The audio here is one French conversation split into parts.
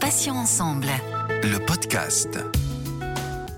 Patients ensemble. Le podcast.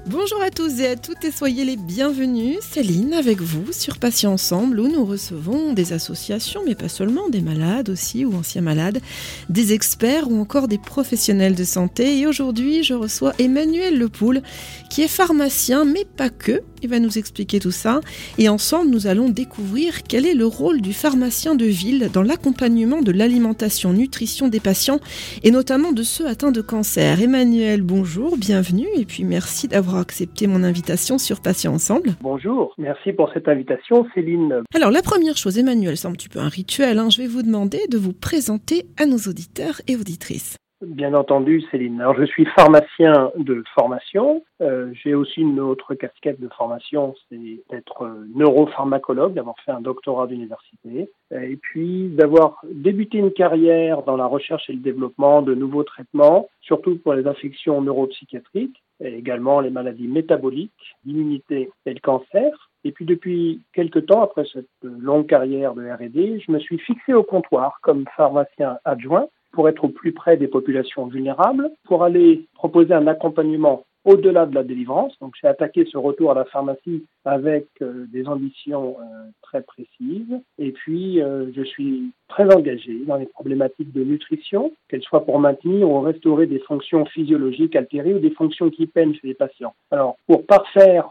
Bonjour à tous et à toutes et soyez les bienvenus. Céline avec vous sur Patients Ensemble où nous recevons des associations, mais pas seulement, des malades aussi ou anciens malades, des experts ou encore des professionnels de santé. Et aujourd'hui, je reçois Emmanuel Lepoul qui est pharmacien, mais pas que. Il va nous expliquer tout ça. Et ensemble, nous allons découvrir quel est le rôle du pharmacien de ville dans l'accompagnement de l'alimentation, nutrition des patients et notamment de ceux atteints de cancer. Emmanuel, bonjour, bienvenue et puis merci d'avoir accepté mon invitation sur Patients Ensemble. Bonjour, merci pour cette invitation, Céline. Alors, la première chose, Emmanuel, c'est un petit peu un rituel. Hein. je vais vous demander de vous présenter à nos auditeurs et auditrices. Bien entendu, Céline. Alors, je suis pharmacien de formation. Euh, j'ai aussi une autre casquette de formation, c'est d'être euh, neuropharmacologue, d'avoir fait un doctorat d'université, et puis d'avoir débuté une carrière dans la recherche et le développement de nouveaux traitements, surtout pour les infections neuropsychiatriques, et également les maladies métaboliques, l'immunité et le cancer. Et puis depuis quelques temps, après cette longue carrière de R&D, je me suis fixé au comptoir comme pharmacien adjoint pour être au plus près des populations vulnérables, pour aller proposer un accompagnement au-delà de la délivrance. Donc j'ai attaqué ce retour à la pharmacie avec euh, des ambitions euh, très précises. Et puis euh, je suis très engagé dans les problématiques de nutrition, qu'elles soient pour maintenir ou restaurer des fonctions physiologiques altérées ou des fonctions qui peinent chez les patients. Alors pour parfaire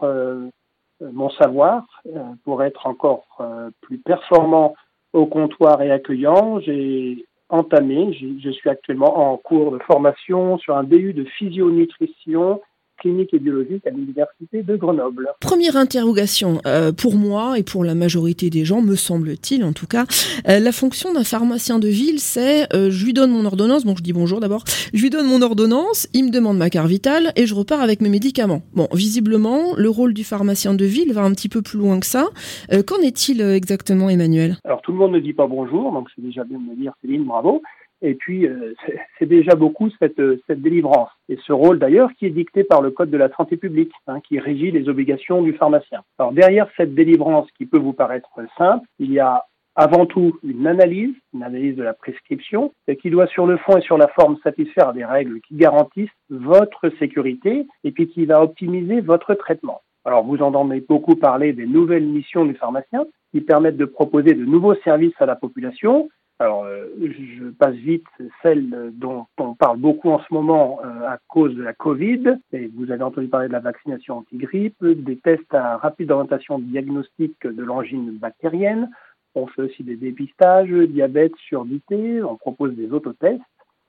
mon savoir, pour être encore plus performant au comptoir et accueillant, j'ai entamé. Je suis actuellement en cours de formation sur un DU de physionutrition clinique et biologique à l'Université de Grenoble. Première interrogation, euh, pour moi et pour la majorité des gens, me semble-t-il en tout cas, euh, la fonction d'un pharmacien de ville, c'est euh, je lui donne mon ordonnance, bon je dis bonjour d'abord, je lui donne mon ordonnance, il me demande ma carte vitale et je repars avec mes médicaments. Bon, visiblement, le rôle du pharmacien de ville va un petit peu plus loin que ça. Qu'en est-il exactement, Emmanuel? Alors tout le monde ne dit pas bonjour, donc c'est déjà bien de me dire Céline, bravo. Et puis, euh, c'est déjà beaucoup cette, cette délivrance. Et ce rôle d'ailleurs qui est dicté par le Code de la santé publique, hein, qui régit les obligations du pharmacien. Alors derrière cette délivrance qui peut vous paraître simple, il y a avant tout une analyse, une analyse de la prescription, qui doit sur le fond et sur la forme satisfaire des règles qui garantissent votre sécurité et puis qui va optimiser votre traitement. Alors vous entendez beaucoup parler des nouvelles missions du pharmacien qui permettent de proposer de nouveaux services à la population, alors, euh, je passe vite celle dont on parle beaucoup en ce moment euh, à cause de la Covid. Et vous avez entendu parler de la vaccination anti-grippe, des tests à rapide orientation diagnostique de l'angine bactérienne. On fait aussi des dépistages, diabète, surdité. On propose des autotests.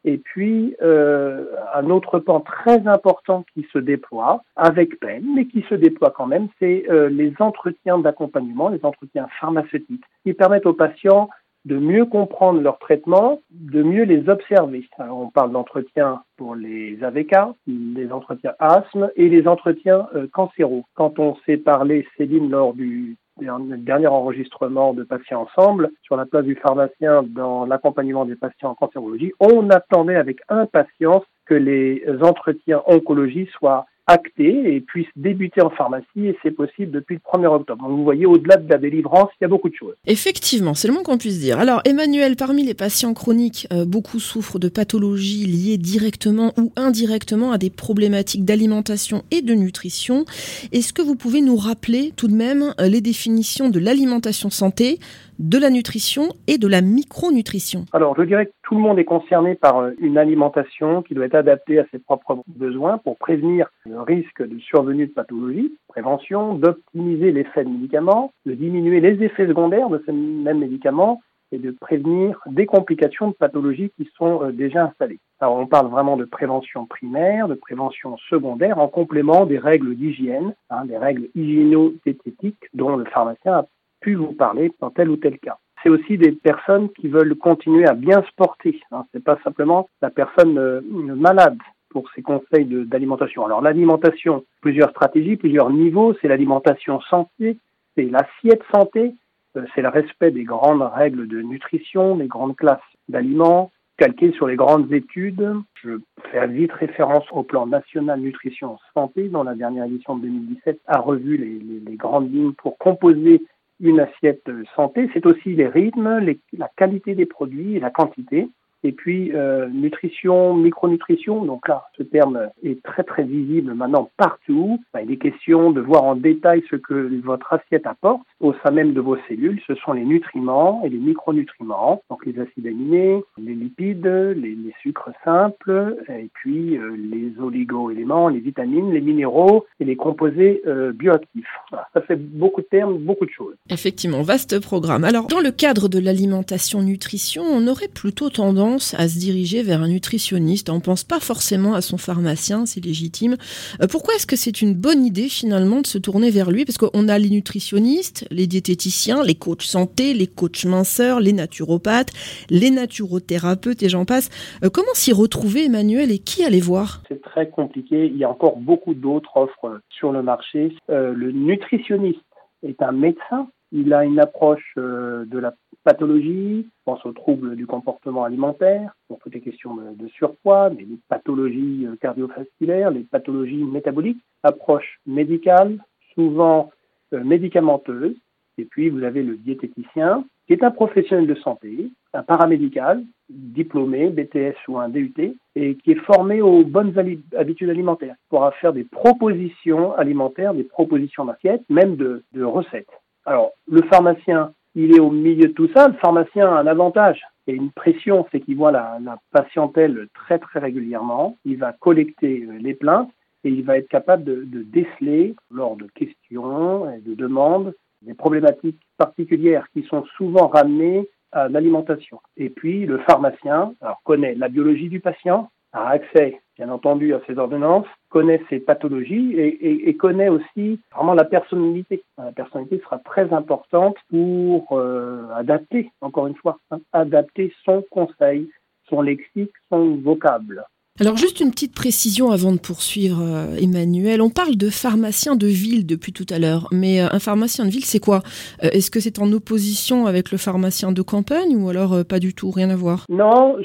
Et puis, euh, un autre pan très important qui se déploie, avec peine, mais qui se déploie quand même, c'est les entretiens d'accompagnement, les entretiens pharmaceutiques, qui permettent aux patients de mieux comprendre leur traitement, de mieux les observer. on parle d'entretien pour les AVK, les entretiens asthme et les entretiens euh, cancéraux. Quand on s'est parlé, Céline, lors du dernier enregistrement de Patients Ensemble sur la place du pharmacien dans l'accompagnement des patients en cancérologie, on attendait avec impatience que les entretiens oncologie soient acté et puisse débuter en pharmacie et c'est possible depuis le 1er octobre. Vous voyez, au-delà de la délivrance, il y a beaucoup de choses. Effectivement, c'est le moins qu'on puisse dire. Alors Emmanuel, parmi les patients chroniques, euh, beaucoup souffrent de pathologies liées directement ou indirectement à des problématiques d'alimentation et de nutrition. Est-ce que vous pouvez nous rappeler tout de même euh, les définitions de l'alimentation santé? De la nutrition et de la micronutrition Alors, je dirais que tout le monde est concerné par euh, une alimentation qui doit être adaptée à ses propres besoins pour prévenir le risque de survenue de pathologies, prévention, d'optimiser l'effet de médicaments, de diminuer les effets secondaires de ces mêmes médicaments et de prévenir des complications de pathologies qui sont euh, déjà installées. Alors on parle vraiment de prévention primaire, de prévention secondaire, en complément des règles d'hygiène, hein, des règles hygiéno-diététiques dont le pharmacien a vous parler dans tel ou tel cas. C'est aussi des personnes qui veulent continuer à bien se porter. Hein. C'est pas simplement la personne euh, malade pour ses conseils d'alimentation. Alors l'alimentation, plusieurs stratégies, plusieurs niveaux. C'est l'alimentation santé, c'est l'assiette santé, euh, c'est le respect des grandes règles de nutrition, des grandes classes d'aliments, calquées sur les grandes études. Je fais vite référence au plan national nutrition santé, dont la dernière édition de 2017 a revu les, les grandes lignes pour composer une assiette santé, c'est aussi les rythmes, la qualité des produits et la quantité. Et puis euh, nutrition, micronutrition, donc là, ce terme est très très visible maintenant partout. il est question de voir en détail ce que votre assiette apporte au sein même de vos cellules. Ce sont les nutriments et les micronutriments, donc les acides aminés, les lipides, les, sucres simples, et puis euh, les oligo-éléments, les vitamines, les minéraux et les composés euh, bioactifs. ça fait beaucoup de termes, beaucoup de choses. Effectivement, vaste programme. Alors, dans le cadre de l'alimentation-nutrition, on aurait plutôt tendance à se diriger vers un nutritionniste. On ne pense pas forcément à son pharmacien, c'est légitime. Euh, pourquoi est-ce que c'est une bonne idée finalement de se tourner vers lui? Parce qu'on a les nutritionnistes, les diététiciens, les coachs santé, les coachs minceurs, les naturopathes, les naturothérapeutes et j'en passe. Euh, comment s'y retrouver, Emmanuel, et qui aller voir? C'est très compliqué. Il y a encore beaucoup d'autres offres sur le marché. Euh, le nutritionniste est un médecin. Il a une approche de la pathologie, je pense aux troubles du comportement alimentaire, pour toutes les questions de, surpoids, mais les pathologies euh, cardiovasculaires, les pathologies métaboliques, approche médicale, souvent euh, médicamenteuse, et puis vous avez le diététicien, qui est un professionnel de santé, un paramédical, diplômé, BTS ou un DUT, et qui est formé aux bonnes habitudes alimentaires, Il pourra faire des propositions alimentaires, des propositions d'assiettes, même de recettes. Alors, le pharmacien il est au milieu de tout ça. Le pharmacien a un avantage et une pression, c'est qu'il voit la, patientèle très très régulièrement. Il va collecter euh, les plaintes et il va être capable de, déceler lors de questions et de demandes des problématiques particulières qui sont souvent ramenées à l'alimentation. Et puis le pharmacien connaît la biologie du patient, a accès bien entendu à ses ordonnances, connaît ses pathologies et, connaît aussi vraiment la personnalité. La personnalité sera très importante pour euh, adapter, encore une fois, hein, adapter son conseil, son lexique, son vocable. Alors juste une petite précision avant de poursuivre, euh, Emmanuel. On parle de pharmacien de ville depuis tout à l'heure, mais euh, un pharmacien de ville, c'est quoi? Euh, Est-ce que c'est en opposition avec le pharmacien de campagne ou alors pas du tout, rien à voir? Non,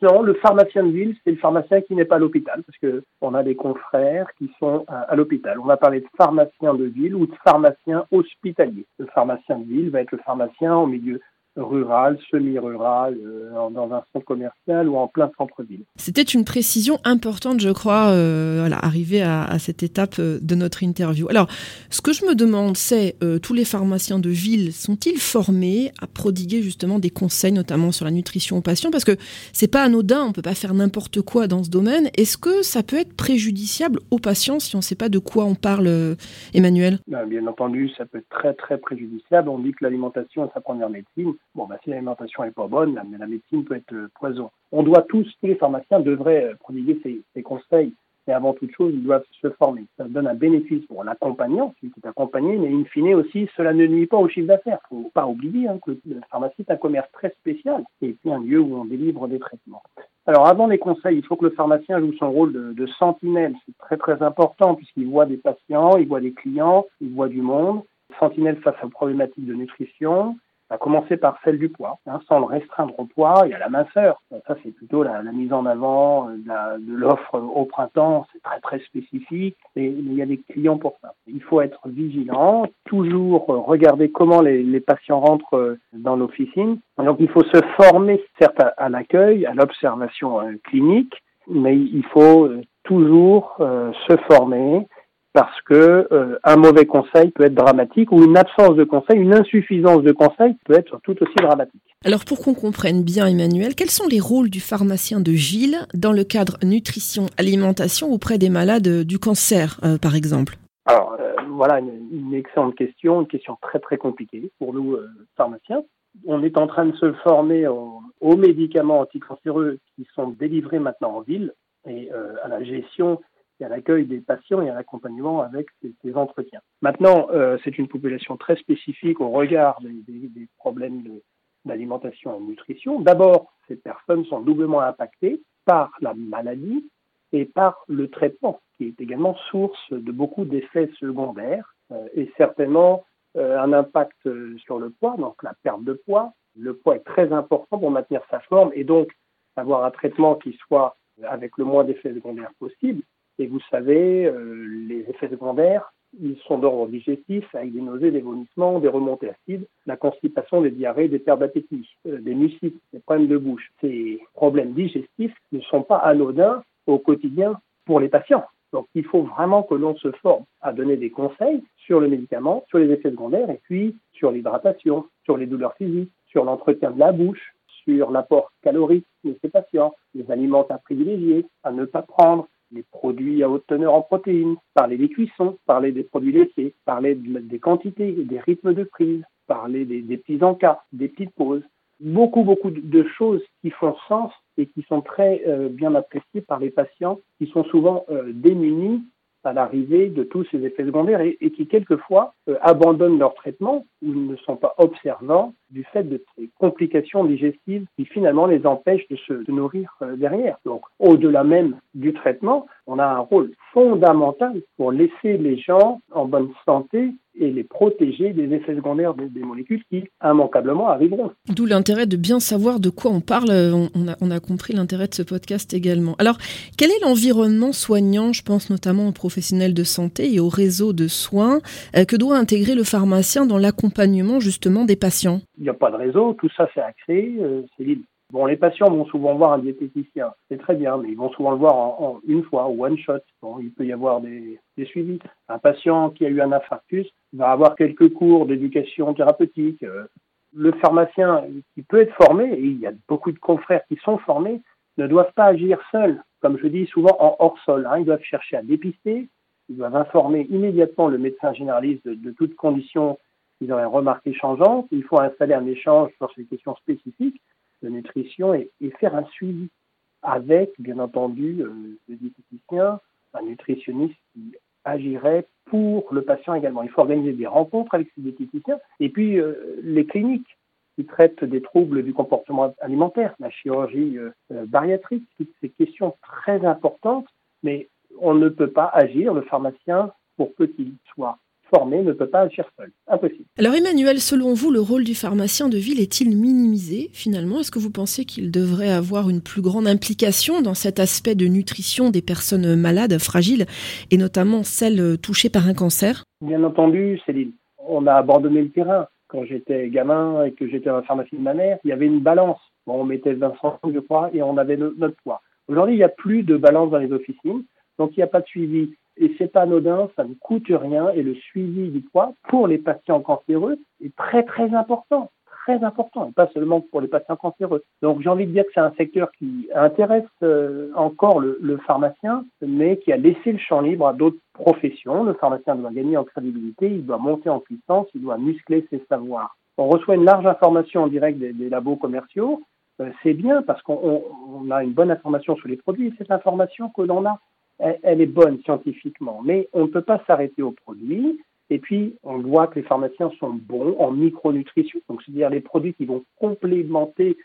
non, le pharmacien de ville, c'est le pharmacien qui n'est pas à l'hôpital, parce que on a des confrères qui sont à, l'hôpital. On va parler de pharmacien de ville ou de pharmacien hospitalier. Le pharmacien de ville va être le pharmacien au milieu rural, semi-rural, euh, dans un centre commercial ou en plein centre-ville. C'était une précision importante, je crois, euh, voilà, arriver à, cette étape euh, de notre interview. Alors, ce que je me demande, c'est tous les pharmaciens de ville sont-ils formés à prodiguer justement des conseils, notamment sur la nutrition aux patients? Parce que c'est pas anodin, on peut pas faire n'importe quoi dans ce domaine. Est-ce que ça peut être préjudiciable aux patients si on ne sait pas de quoi on parle, Emmanuel? Ben, Bien entendu, ça peut être très très préjudiciable. On dit que l'alimentation est sa première médecine. Bon, bah, si l'alimentation n'est pas bonne, la, la, médecine peut être euh, poison. On doit tous, tous les pharmaciens devraient euh, prodiguer ces, conseils. Mais avant toute chose, ils doivent se former. Ça donne un bénéfice pour l'accompagnant, celui qui est accompagné, mais in fine aussi, cela ne nuit pas au chiffre d'affaires. Il ne faut pas oublier hein, que la pharmacie est un commerce très spécial et puis un lieu où on délivre des traitements. Alors avant les conseils, il faut que le pharmacien joue son rôle de, de sentinelle. C'est très très important puisqu'il voit des patients, il voit des clients, il voit du monde. Sentinelle face aux problématiques de nutrition, à commencer par celle du poids, hein, sans le restreindre au poids et à la minceur. Ça, c'est plutôt la, mise en avant euh, de l'offre au printemps, c'est très très spécifique, et il y a des clients pour ça. Il faut être vigilant, toujours regarder comment les, patients rentrent euh, dans l'officine. Donc il faut se former, certes, à, l'accueil, à l'observation euh, clinique, mais il faut toujours se former parce que euh, un mauvais conseil peut être dramatique ou une absence de conseil, une insuffisance de conseil peut être tout aussi dramatique. Alors pour qu'on comprenne bien Emmanuel, quels sont les rôles du pharmacien de Gilles dans le cadre nutrition alimentation auprès des malades du cancer euh, par exemple? Alors euh, voilà une, excellente question, une question très très compliquée pour nous pharmaciens. On est en train de se former aux médicaments anticancéreux qui sont délivrés maintenant en ville et à la gestion et à l'accueil des patients et à l'accompagnement avec ces, entretiens. Maintenant, euh, c'est une population très spécifique au regard des, problèmes d'alimentation et de nutrition. D'abord, ces personnes sont doublement impactées par la maladie et par le traitement, qui est également source de beaucoup d'effets secondaires euh, et certainement euh, un impact sur le poids, donc la perte de poids. Le poids est très important pour maintenir sa forme et donc avoir un traitement qui soit avec le moins d'effets secondaires possible. Et vous savez, euh, les effets secondaires Ils sont d'ordre digestif avec des nausées, des vomissements, des remontées acides, la constipation, des diarrhées, des pertes d'appétit, euh, des mucites, des problèmes de bouche. Ces problèmes digestifs ne sont pas anodins au quotidien pour les patients. Donc il faut vraiment que l'on se forme à donner des conseils sur le médicament, sur les effets secondaires et puis sur l'hydratation, sur les douleurs physiques, sur l'entretien de la bouche, sur l'apport calorique de ces patients, les aliments à privilégier, à ne pas prendre, les produits à haute teneur en protéines, parler des cuissons, parler des produits laitiers, parler des quantités, des rythmes de prise, parler des, des petits encas, des petites pauses. Beaucoup, beaucoup de choses qui font sens et qui sont très euh, bien appréciées par les patients qui sont souvent euh, démunis à l'arrivée de tous ces effets secondaires et, qui quelquefois euh, abandonnent leur traitement ou ne sont pas observants du fait de ces complications digestives qui finalement les empêchent de se nourrir euh, derrière. Donc au-delà même du traitement, on a un rôle fondamental pour laisser les gens en bonne santé et les protéger des effets secondaires des, molécules qui immanquablement arriveront. D'où l'intérêt de bien savoir de quoi on parle. On a, on a compris l'intérêt de ce podcast également. Alors, quel est l'environnement soignant, je pense notamment aux professionnels de santé et aux réseaux de soins, euh, que doit intégrer le pharmacien dans l'accompagnement justement des patients? Il n'y a pas de réseau, tout ça c'est accès, euh, c'est libre. Bon, les patients vont souvent voir un diététicien, c'est très bien, mais ils vont souvent le voir en, une fois, one shot. Bon, il peut y avoir des, des, suivis. Un patient qui a eu un infarctus va avoir quelques cours d'éducation thérapeutique. Euh, le pharmacien qui peut être formé, et il y a beaucoup de confrères qui sont formés, ne doivent pas agir seuls, comme je dis souvent en hors sol. Hein. Ils doivent chercher à dépister, ils doivent informer immédiatement le médecin généraliste de, de toutes conditions qu'ils auraient remarquées changeantes. Il faut installer un échange sur ces questions spécifiques de nutrition et, faire un suivi avec, bien entendu, euh, le diététicien, un nutritionniste qui agirait pour le patient également. Il faut organiser des rencontres avec ces diététiciens et puis euh, les cliniques qui traitent des troubles du comportement alimentaire, la chirurgie euh, bariatrique, toutes ces questions très importantes, mais on ne peut pas agir, le pharmacien, pour peu qu'il soit formé ne peut pas agir seul. Impossible. Alors Emmanuel, selon vous, le rôle du pharmacien de ville est-il minimisé finalement? Est-ce que vous pensez qu'il devrait avoir une plus grande implication dans cet aspect de nutrition des personnes malades, fragiles, et notamment celles touchées par un cancer? Bien entendu, Céline. On a abandonné le terrain. Quand j'étais gamin et que j'étais dans la pharmacie de ma mère, il y avait une balance. Bon, on mettait 20 centimes, je crois, et on avait notre poids. Aujourd'hui, il n'y a plus de balance dans les officines, donc il n'y a pas de suivi et c'est pas anodin, ça ne coûte rien et le suivi du poids pour les patients cancéreux est très très important, très important, et pas seulement pour les patients cancéreux. Donc j'ai envie de dire que c'est un secteur qui intéresse euh, encore le, pharmacien, mais qui a laissé le champ libre à d'autres professions. Le pharmacien doit gagner en crédibilité, il doit monter en puissance, il doit muscler ses savoirs. On reçoit une large information en direct des, labos commerciaux. Euh, c'est bien parce qu'on on a une bonne information sur les produits et cette information que l'on a elle, est bonne scientifiquement, mais on ne peut pas s'arrêter aux produits. Et puis, on voit que les pharmaciens sont bons en micronutrition, donc c'est-à-dire les produits qui vont complémenter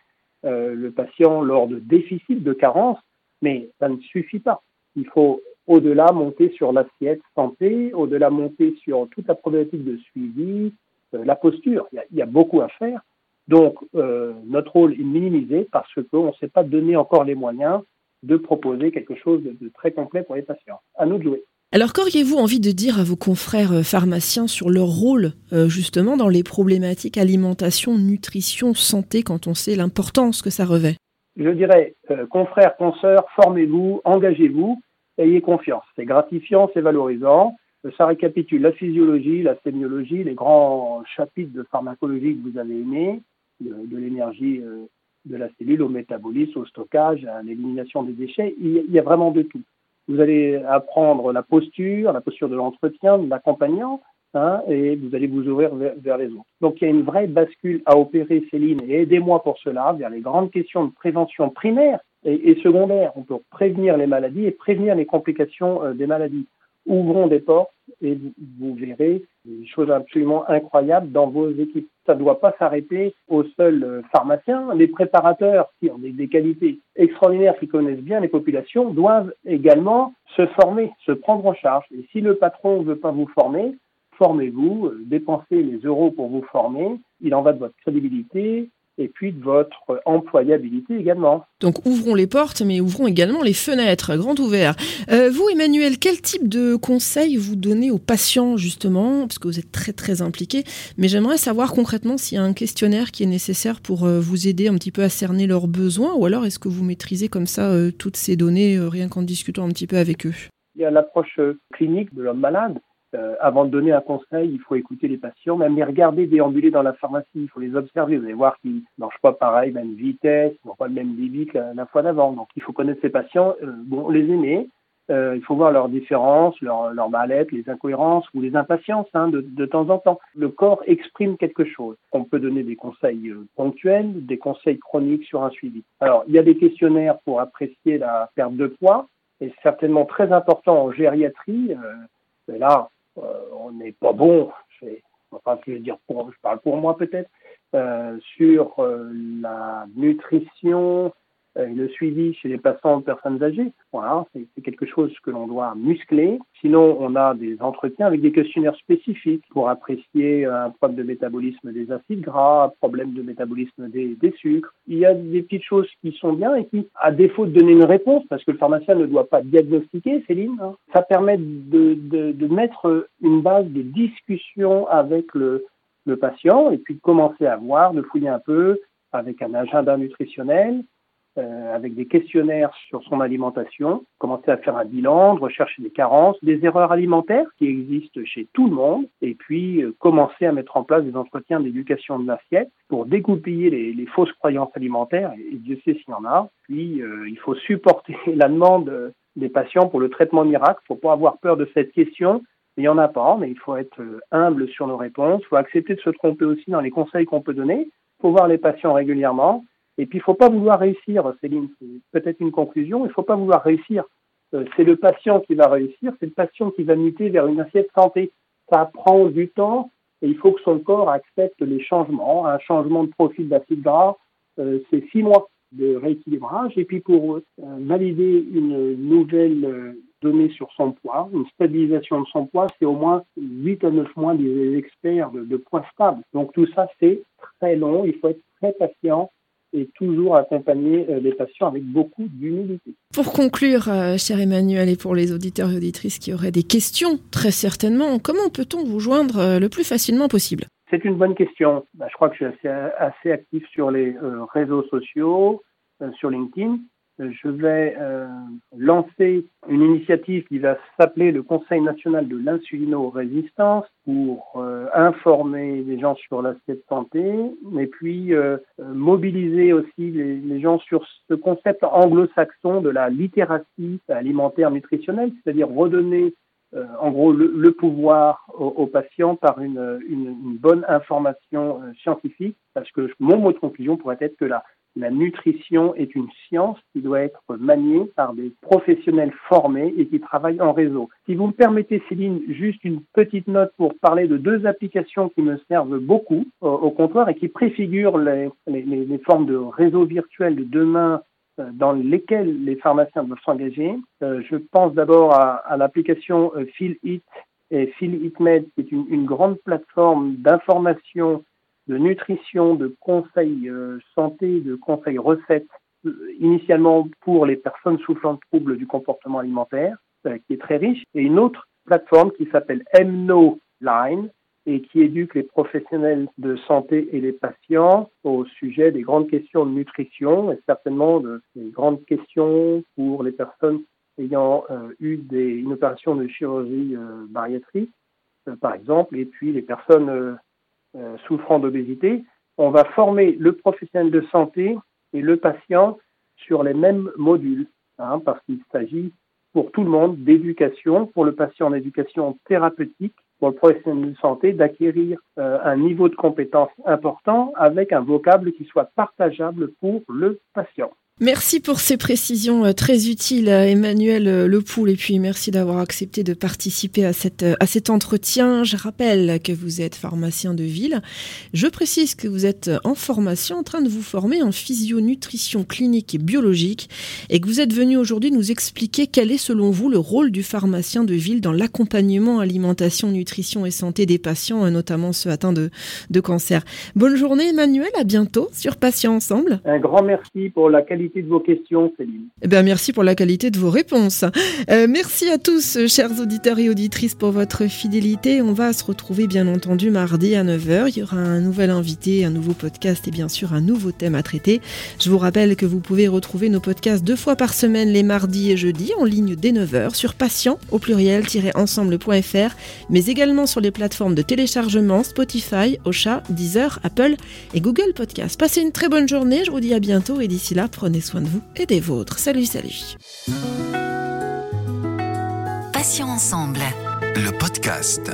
euh, le patient lors de déficits, de carences, mais ça ne suffit pas. Il faut au-delà monter sur l'assiette santé, au-delà monter sur toute la problématique de suivi, euh, la posture. Il y, a, il y, a, beaucoup à faire. Donc, euh, notre rôle est minimisé parce qu'on ne s'est pas donné encore les moyens de proposer quelque chose de, très complet pour les patients. À nous de jouer. Alors qu'auriez-vous envie de dire à vos confrères euh, pharmaciens sur leur rôle euh, justement dans les problématiques alimentation, nutrition, santé quand on sait l'importance que ça revêt? Je dirais, euh, confrères, consoeurs, formez-vous, engagez-vous, ayez confiance. C'est gratifiant, c'est valorisant. Ça récapitule la physiologie, la sémiologie, les grands chapitres de pharmacologie que vous avez aimés, de, l'énergie de la cellule au métabolisme, au stockage, à l'élimination des déchets. Il y a vraiment de tout. Vous allez apprendre la posture, la posture de l'entretien, de l'accompagnant, hein, et vous allez vous ouvrir vers, les autres. Donc il y a une vraie bascule à opérer, Céline, et aidez-moi pour cela, vers les grandes questions de prévention primaire et, secondaire. On peut prévenir les maladies et prévenir les complications euh, des maladies. Ouvrons des portes et vous, verrez des choses absolument incroyables dans vos équipes. Ça ne doit pas s'arrêter aux seuls euh, pharmaciens. Les préparateurs qui ont des, qualités extraordinaires, qui connaissent bien les populations, doivent également se former, se prendre en charge. Et si le patron ne veut pas vous former, formez-vous, euh, dépensez les euros pour vous former. Il en va de votre crédibilité, et puis de votre employabilité également. Donc ouvrons les portes, mais ouvrons également les fenêtres, grand ouvert. Euh, vous, Emmanuel, quel type de conseils vous donnez aux patients, justement, parce que vous êtes très très impliqué, mais j'aimerais savoir concrètement s'il y a un questionnaire qui est nécessaire pour euh, vous aider un petit peu à cerner leurs besoins, ou alors est-ce que vous maîtrisez comme ça euh, toutes ces données rien qu'en discutant un petit peu avec eux? Il y a l'approche clinique de l'homme malade euh, avant de donner un conseil, il faut écouter les patients, même les regarder déambuler dans la pharmacie, il faut les observer. Vous allez voir qu'ils ne marchent pas pareil, même vitesse, ils n'ont pas le même débit que la, fois d'avant. Donc il faut connaître ces patients, euh, bon, les aimer. Euh, il faut voir leurs différences, leurs leur mal-être, les incohérences ou les impatiences hein, de, de, temps en temps. Le corps exprime quelque chose. On peut donner des conseils euh, ponctuels, des conseils chroniques sur un suivi. Alors, il y a des questionnaires pour apprécier la perte de poids, et certainement très important en gériatrie. Euh, là, on n'est pas bon, je, vais, enfin, je, dire pour, je parle pour moi peut-être, euh, sur euh, la nutrition, euh, le suivi chez les patients de personnes âgées. Voilà, c'est quelque chose que l'on doit muscler. Sinon, on a des entretiens avec des questionnaires spécifiques pour apprécier un problème de métabolisme des acides gras, un problème de métabolisme des, des, sucres. Il y a des petites choses qui sont bien et qui, à défaut de donner une réponse, parce que le pharmacien ne doit pas diagnostiquer, Céline, hein, ça permet de, de, de, mettre une base de discussion avec le, le patient et puis de commencer à voir, de fouiller un peu avec un agenda nutritionnel, euh, avec des questionnaires sur son alimentation, commencer à faire un bilan, de rechercher des carences, des erreurs alimentaires qui existent chez tout le monde, et puis euh, commencer à mettre en place des entretiens d'éducation de l'assiette pour dégoupiller les, les, fausses croyances alimentaires, et, Dieu sait s'il y en a. Puis euh, il faut supporter la demande des patients pour le traitement miracle, il faut pas avoir peur de cette question, il n'y en a pas, mais il faut être euh, humble sur nos réponses, il faut accepter de se tromper aussi dans les conseils qu'on peut donner, il faut voir les patients régulièrement, et puis, il ne faut pas vouloir réussir, Céline, c'est peut-être une conclusion, il ne faut pas vouloir réussir. Euh, c'est le patient qui va réussir, c'est le patient qui va muter vers une assiette santé. Ça prend du temps et il faut que son corps accepte les changements. Un changement de profil d'acide gras, euh, c'est six mois de rééquilibrage. Et puis, pour euh, valider une nouvelle donnée sur son poids, une stabilisation de son poids, c'est au moins 8 à 9 mois des experts de poids stable. Donc, tout ça, c'est très long. Il faut être très patient et toujours accompagner euh, les patients avec beaucoup d'humilité. Pour conclure, euh, cher Emmanuel, et pour les auditeurs et auditrices qui auraient des questions, très certainement, comment peut-on vous joindre euh, le plus facilement possible? C'est une bonne question. Bah, je crois que je suis assez, assez actif sur les réseaux sociaux, sur LinkedIn je vais euh, lancer une initiative qui va s'appeler le Conseil national de l'insulino-résistance pour euh, informer les gens sur l'assiette santé, mais puis euh, mobiliser aussi les, gens sur ce concept anglo-saxon de la littératie alimentaire nutritionnelle, c'est-à-dire redonner en gros le, pouvoir aux, patients par une, une bonne information scientifique, parce que mon mot de conclusion pourrait être que la la nutrition est une science qui doit être maniée par des professionnels formés et qui travaillent en réseau. Si vous me permettez, Céline, juste une petite note pour parler de deux applications qui me servent beaucoup au, au comptoir et qui préfigurent les, formes de réseaux virtuels de demain euh, dans lesquels les pharmaciens doivent s'engager. Euh, je pense d'abord à, à l'application euh, PhilHit et PhilHitMed, qui est une grande plateforme d'information de nutrition, de conseils euh, santé, de conseils recettes, euh, initialement pour les personnes souffrant de troubles du comportement alimentaire, euh, qui est très riche, et une autre plateforme qui s'appelle MNO Line et qui éduque les professionnels de santé et les patients au sujet des grandes questions de nutrition et certainement de, des grandes questions pour les personnes ayant eu des, une opération de chirurgie euh, par exemple, et puis les personnes euh, souffrant d'obésité, on va former le professionnel de santé et le patient sur les mêmes modules, hein, parce qu'il s'agit pour tout le monde d'éducation, pour le patient d'éducation thérapeutique, pour le professionnel de santé d'acquérir euh, un niveau de compétence important avec un vocable qui soit partageable pour le patient. Merci pour ces précisions euh, très utiles, Emmanuel euh, Lepoul, et puis merci d'avoir accepté de participer à, cette, à cet entretien. Je rappelle que vous êtes pharmacien de ville. Je précise que vous êtes en formation, en train de vous former en physionutrition clinique et biologique, et que vous êtes venu aujourd'hui nous expliquer quel est selon vous le rôle du pharmacien de ville dans l'accompagnement alimentation, nutrition et santé des patients, notamment ceux atteints de, de cancer. Bonne journée Emmanuel, à bientôt sur Patients Ensemble. Un grand merci pour la qualité de vos questions Céline. Eh bien, merci pour la qualité de vos réponses. Euh, merci à tous, chers auditeurs et auditrices, pour votre fidélité. On va se retrouver bien entendu mardi à 9h. Il y aura un nouvel invité, un nouveau podcast et bien sûr un nouveau thème à traiter. Je vous rappelle que vous pouvez retrouver nos podcasts deux fois par semaine les mardis et jeudis en ligne dès 9h sur patient au pluriel-ensemble.fr mais également sur les plateformes de téléchargement Spotify, Ocha, Deezer, Apple et Google Podcast. Passez une très bonne journée, je vous dis à bientôt et d'ici là, prenez soin de vous et des vôtres. Salut, salut. Passions ensemble. Le podcast.